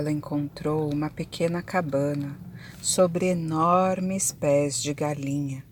Ela encontrou uma pequena cabana sobre enormes pés de galinha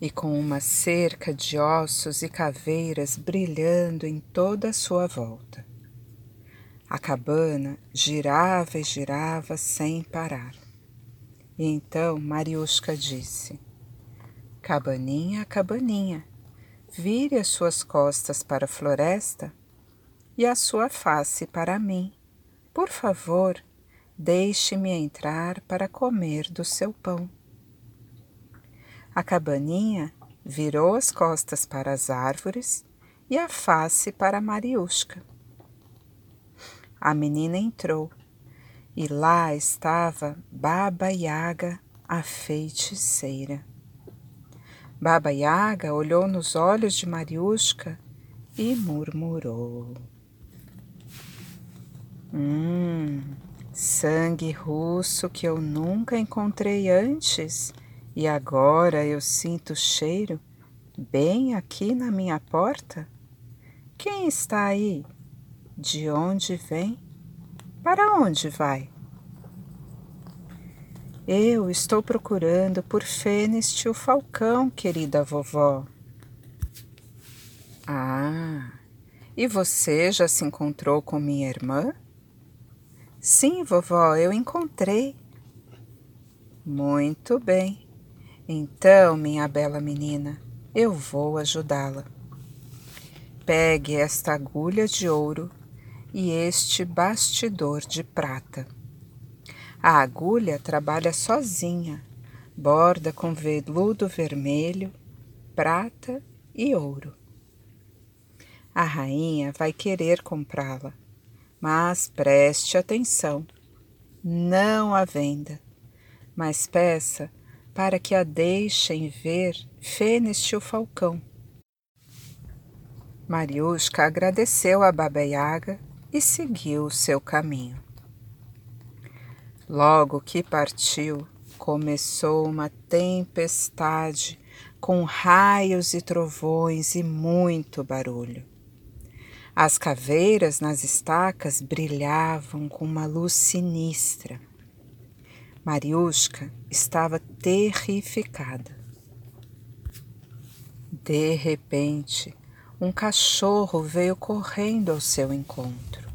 e com uma cerca de ossos e caveiras brilhando em toda a sua volta. A cabana girava e girava sem parar. E então Mariushka disse: Cabaninha, cabaninha, vire as suas costas para a floresta e a sua face para mim. Por favor, deixe-me entrar para comer do seu pão. A cabaninha virou as costas para as árvores e a face para Mariushka. A menina entrou e lá estava Baba Yaga, a feiticeira. Baba Yaga olhou nos olhos de Mariushka e murmurou. Hum, sangue russo que eu nunca encontrei antes e agora eu sinto o cheiro bem aqui na minha porta. Quem está aí? De onde vem? Para onde vai? Eu estou procurando por Fênix o Falcão, querida vovó. Ah, e você já se encontrou com minha irmã? Sim, vovó, eu encontrei. Muito bem. Então, minha bela menina, eu vou ajudá-la. Pegue esta agulha de ouro e este bastidor de prata. A agulha trabalha sozinha, borda com veludo vermelho, prata e ouro. A rainha vai querer comprá-la mas preste atenção, não à venda, mas peça para que a deixem ver Fênix o Falcão. Mariushka agradeceu a Baba Yaga e seguiu seu caminho. Logo que partiu, começou uma tempestade com raios e trovões e muito barulho. As caveiras nas estacas brilhavam com uma luz sinistra. Mariushka estava terrificada. De repente, um cachorro veio correndo ao seu encontro.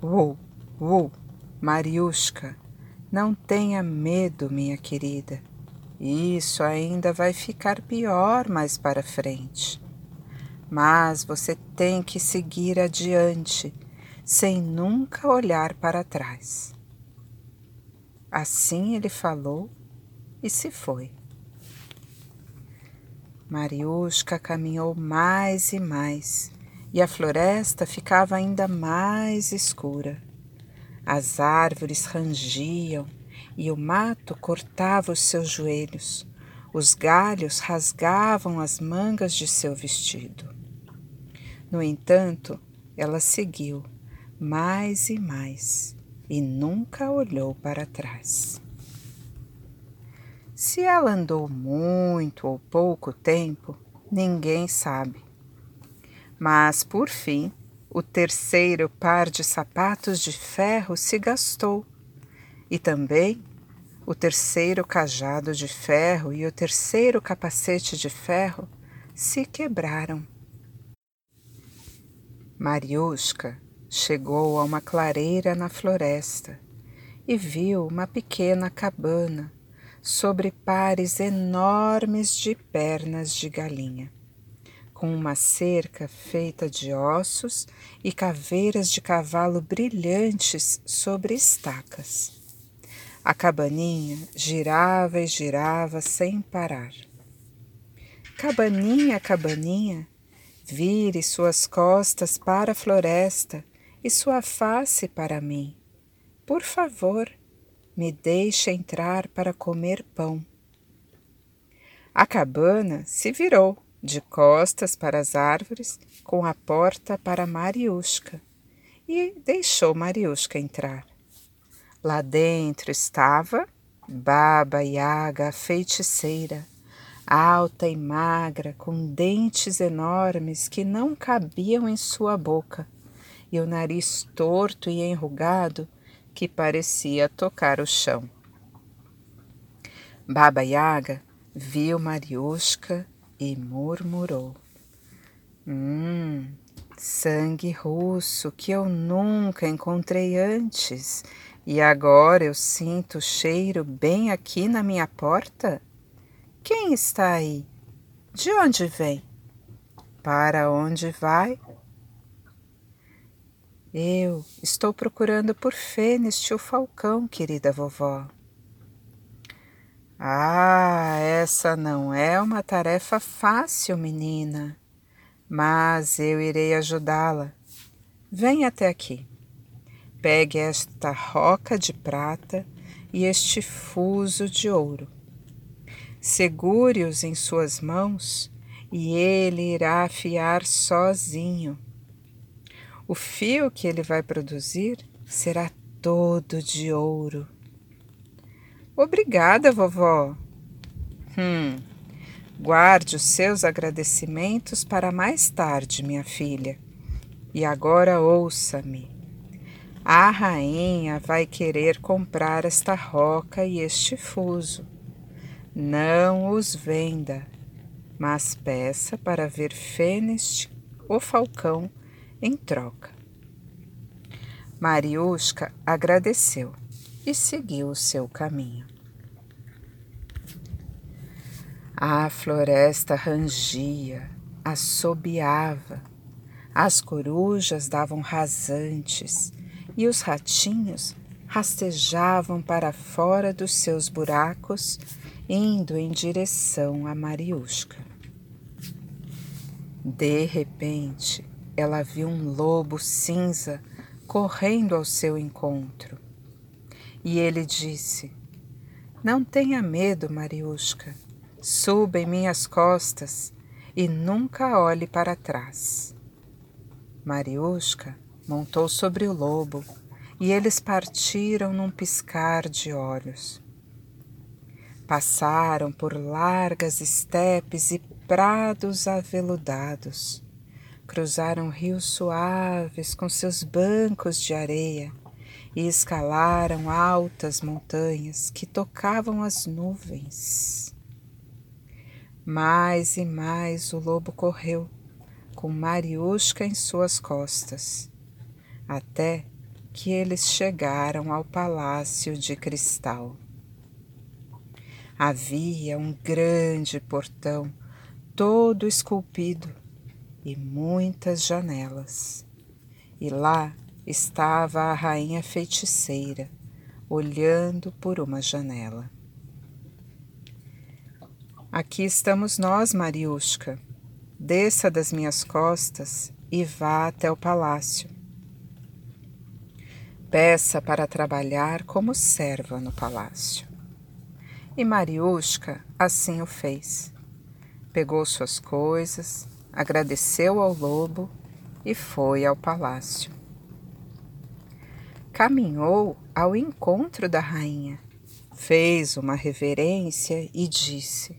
Uou, uou, Mariushka, não tenha medo, minha querida. Isso ainda vai ficar pior mais para frente mas você tem que seguir adiante, sem nunca olhar para trás. Assim ele falou e se foi. Mariushka caminhou mais e mais, e a floresta ficava ainda mais escura. As árvores rangiam e o mato cortava os seus joelhos. Os galhos rasgavam as mangas de seu vestido. No entanto, ela seguiu mais e mais e nunca olhou para trás. Se ela andou muito ou pouco tempo, ninguém sabe. Mas, por fim, o terceiro par de sapatos de ferro se gastou e também o terceiro cajado de ferro e o terceiro capacete de ferro se quebraram. Mariushka chegou a uma clareira na floresta e viu uma pequena cabana sobre pares enormes de pernas de galinha, com uma cerca feita de ossos e caveiras de cavalo brilhantes sobre estacas. A cabaninha girava e girava sem parar. Cabaninha, cabaninha, Vire suas costas para a floresta e sua face para mim. Por favor, me deixe entrar para comer pão. A cabana se virou de costas para as árvores, com a porta para Mariushka, e deixou Mariushka entrar. Lá dentro estava Baba Yaga, a feiticeira, alta e magra, com dentes enormes que não cabiam em sua boca e o nariz torto e enrugado que parecia tocar o chão. Baba Yaga viu Mariushka e murmurou: Hum, sangue russo que eu nunca encontrei antes e agora eu sinto o cheiro bem aqui na minha porta? Quem está aí? De onde vem? Para onde vai? Eu estou procurando por Fênix o falcão, querida vovó. Ah, essa não é uma tarefa fácil, menina, mas eu irei ajudá-la. Venha até aqui. Pegue esta roca de prata e este fuso de ouro. Segure-os em suas mãos e ele irá afiar sozinho. O fio que ele vai produzir será todo de ouro. Obrigada, vovó. Hum, guarde os seus agradecimentos para mais tarde, minha filha. E agora ouça-me. A rainha vai querer comprar esta roca e este fuso. Não os venda, mas peça para ver Fênix, o falcão, em troca. Mariusca agradeceu e seguiu o seu caminho. A floresta rangia, assobiava, as corujas davam rasantes e os ratinhos rastejavam para fora dos seus buracos, indo em direção a Mariusca. De repente, ela viu um lobo cinza correndo ao seu encontro. E ele disse: Não tenha medo, Mariusca. Suba em minhas costas e nunca olhe para trás. Mariusca montou sobre o lobo e eles partiram num piscar de olhos. Passaram por largas estepes e prados aveludados, cruzaram rios suaves com seus bancos de areia e escalaram altas montanhas que tocavam as nuvens. Mais e mais o lobo correu, com Mariusca em suas costas, até que eles chegaram ao palácio de cristal. Havia um grande portão, todo esculpido, e muitas janelas. E lá estava a rainha feiticeira, olhando por uma janela. Aqui estamos nós, Mariushka. Desça das minhas costas e vá até o palácio. Peça para trabalhar como serva no palácio. E Mariushka assim o fez. Pegou suas coisas, agradeceu ao lobo e foi ao palácio caminhou ao encontro da rainha, fez uma reverência e disse: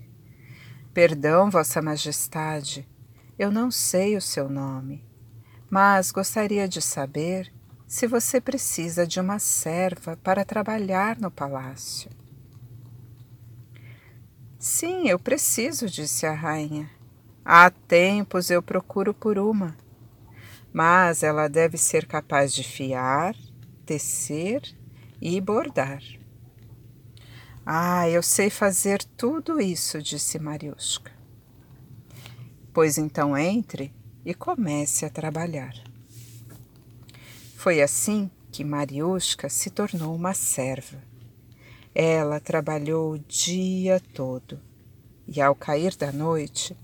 Perdão, Vossa Majestade, eu não sei o seu nome, mas gostaria de saber se você precisa de uma serva para trabalhar no palácio. Sim, eu preciso, disse a rainha. Há tempos eu procuro por uma, mas ela deve ser capaz de fiar tecer e bordar. Ah, eu sei fazer tudo isso, disse Mariushka. Pois então entre e comece a trabalhar. Foi assim que Mariushka se tornou uma serva. Ela trabalhou o dia todo e, ao cair da noite,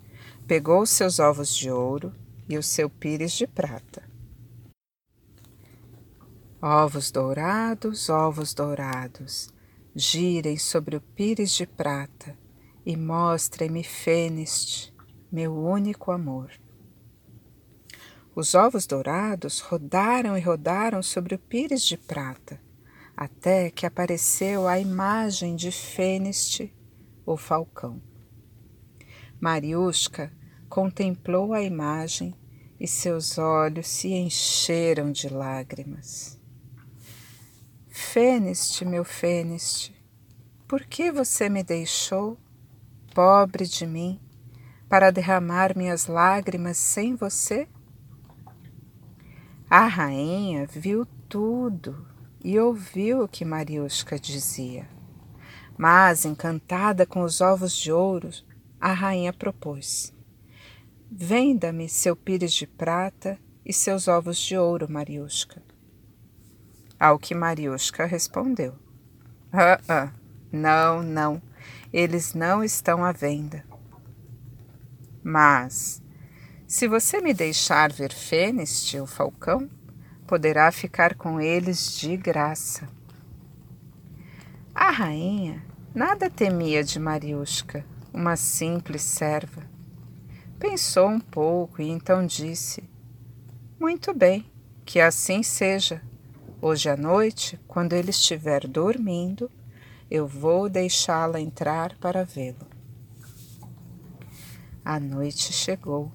pegou seus ovos de ouro e o seu pires de prata Ovos dourados, ovos dourados, girem sobre o pires de prata e mostrem-me Fênix, meu único amor. Os ovos dourados rodaram e rodaram sobre o pires de prata, até que apareceu a imagem de Fênix, o falcão. Mariushka contemplou a imagem, e seus olhos se encheram de lágrimas. Fêneste, meu Fêneste, por que você me deixou, pobre de mim, para derramar minhas lágrimas sem você? A rainha viu tudo e ouviu o que Mariusca dizia. Mas, encantada com os ovos de ouro, a rainha propôs: Venda-me seu pires de prata e seus ovos de ouro, Mariusca. Ao que Mariusca respondeu: Ah, ah, não, não, eles não estão à venda. Mas, se você me deixar ver Fênix, o falcão, poderá ficar com eles de graça. A rainha nada temia de Mariusca, uma simples serva. Pensou um pouco e então disse: Muito bem, que assim seja. Hoje à noite, quando ele estiver dormindo, eu vou deixá-la entrar para vê-lo. A noite chegou.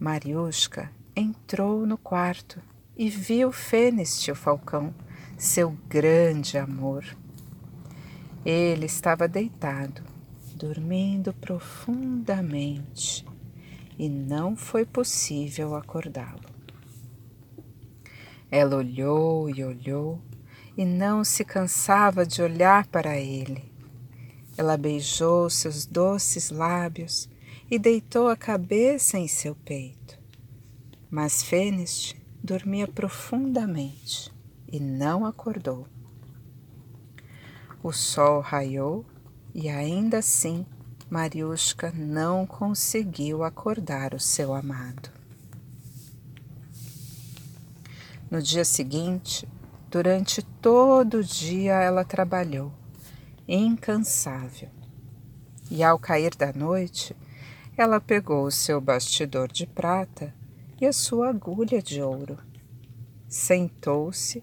Mariusca entrou no quarto e viu Fênix, o falcão, seu grande amor. Ele estava deitado, dormindo profundamente e não foi possível acordá-lo. Ela olhou e olhou e não se cansava de olhar para ele. Ela beijou seus doces lábios e deitou a cabeça em seu peito. Mas Fênix dormia profundamente e não acordou. O sol raiou e ainda assim Mariusca não conseguiu acordar o seu amado. No dia seguinte, durante todo o dia ela trabalhou, incansável. E ao cair da noite, ela pegou o seu bastidor de prata e a sua agulha de ouro. Sentou-se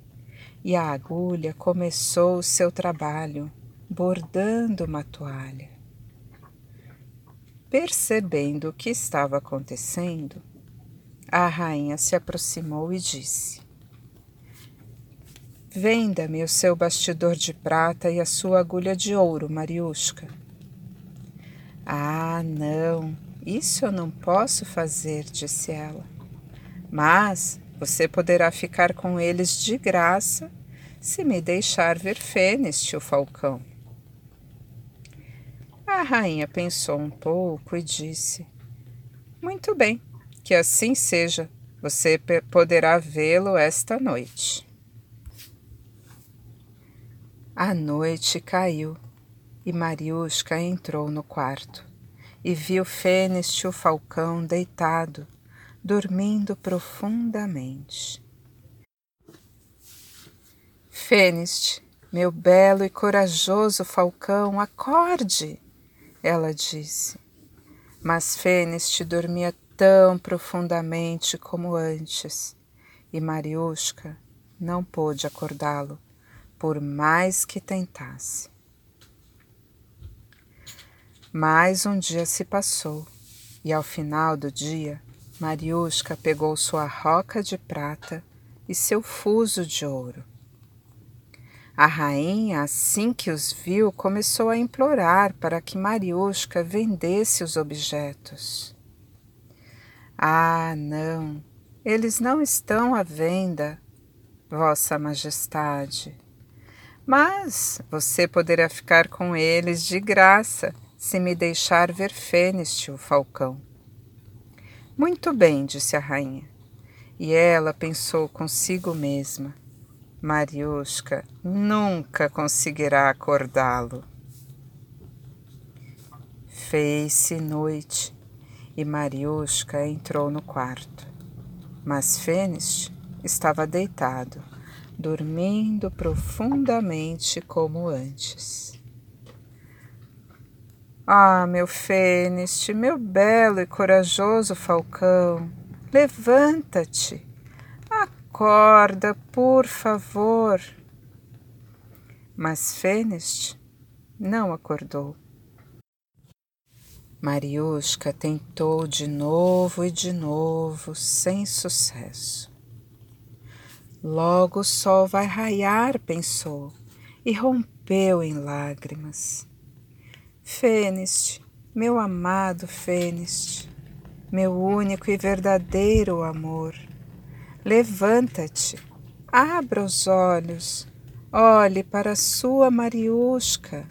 e a agulha começou o seu trabalho, bordando uma toalha. Percebendo o que estava acontecendo, a rainha se aproximou e disse: Venda-me o seu bastidor de prata e a sua agulha de ouro, Mariusca. Ah, não, isso eu não posso fazer, disse ela. Mas você poderá ficar com eles de graça se me deixar ver Fênix, o falcão. A rainha pensou um pouco e disse: Muito bem, que assim seja. Você poderá vê-lo esta noite. A noite caiu e Mariusca entrou no quarto e viu Fênix o falcão deitado, dormindo profundamente. Fênix, meu belo e corajoso falcão, acorde! ela disse. Mas Fênix dormia tão profundamente como antes, e Mariusca não pôde acordá-lo, por mais que tentasse. Mais um dia se passou, e ao final do dia, Mariusca pegou sua roca de prata e seu fuso de ouro a rainha, assim que os viu, começou a implorar para que Mariusca vendesse os objetos. Ah, não, eles não estão à venda, Vossa Majestade. Mas você poderá ficar com eles de graça se me deixar ver Fênix, o falcão. Muito bem, disse a rainha. E ela pensou consigo mesma. Mariusca nunca conseguirá acordá-lo. Fez-se noite e Mariusca entrou no quarto, mas Fênix estava deitado, dormindo profundamente como antes. Ah, meu Fênix, meu belo e corajoso falcão, levanta-te Acorda, por favor. Mas Fênix não acordou. Mariushka tentou de novo e de novo, sem sucesso. Logo o sol vai raiar, pensou, e rompeu em lágrimas. Fênix, meu amado Fênix, meu único e verdadeiro amor, levanta-te, abra os olhos, olhe para sua Mariusca.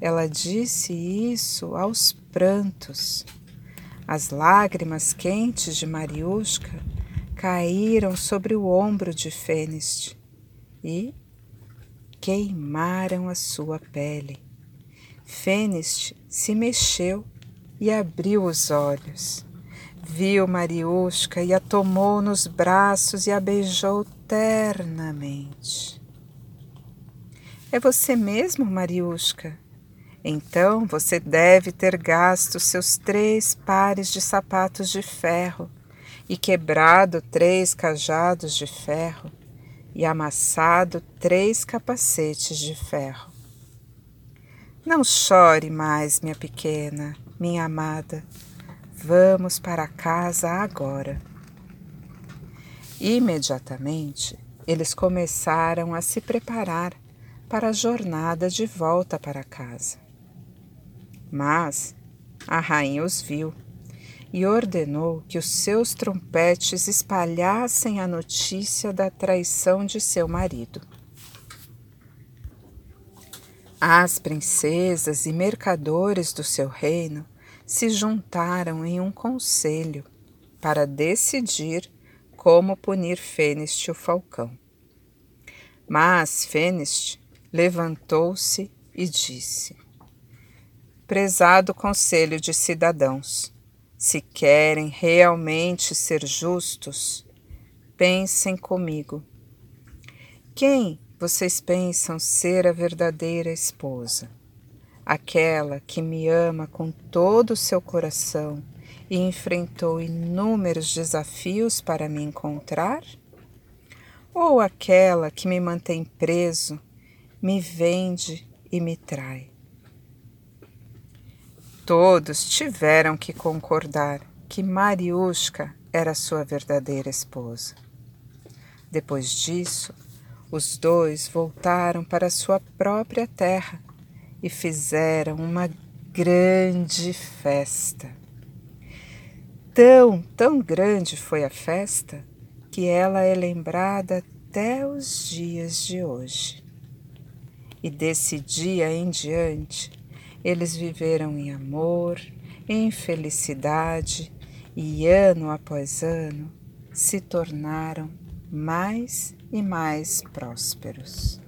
Ela disse isso aos prantos. As lágrimas quentes de Mariusca caíram sobre o ombro de Fênix e queimaram a sua pele. Fênix se mexeu e abriu os olhos. Viu Mariusca e a tomou nos braços e a beijou ternamente. É você mesmo, Mariusca? Então você deve ter gasto seus três pares de sapatos de ferro e quebrado três cajados de ferro e amassado três capacetes de ferro. Não chore mais, minha pequena, minha amada. Vamos para casa agora. Imediatamente, eles começaram a se preparar para a jornada de volta para casa. Mas a rainha os viu e ordenou que os seus trompetes espalhassem a notícia da traição de seu marido. As princesas e mercadores do seu reino se juntaram em um conselho para decidir como punir Fênix o falcão. Mas Fênix levantou-se e disse: Prezado conselho de cidadãos, se querem realmente ser justos, pensem comigo. Quem vocês pensam ser a verdadeira esposa? Aquela que me ama com todo o seu coração e enfrentou inúmeros desafios para me encontrar? Ou aquela que me mantém preso, me vende e me trai? Todos tiveram que concordar que Mariushka era sua verdadeira esposa. Depois disso, os dois voltaram para sua própria terra e fizeram uma grande festa. Tão, tão grande foi a festa que ela é lembrada até os dias de hoje. E desse dia em diante, eles viveram em amor, em felicidade e, ano após ano, se tornaram mais e mais prósperos.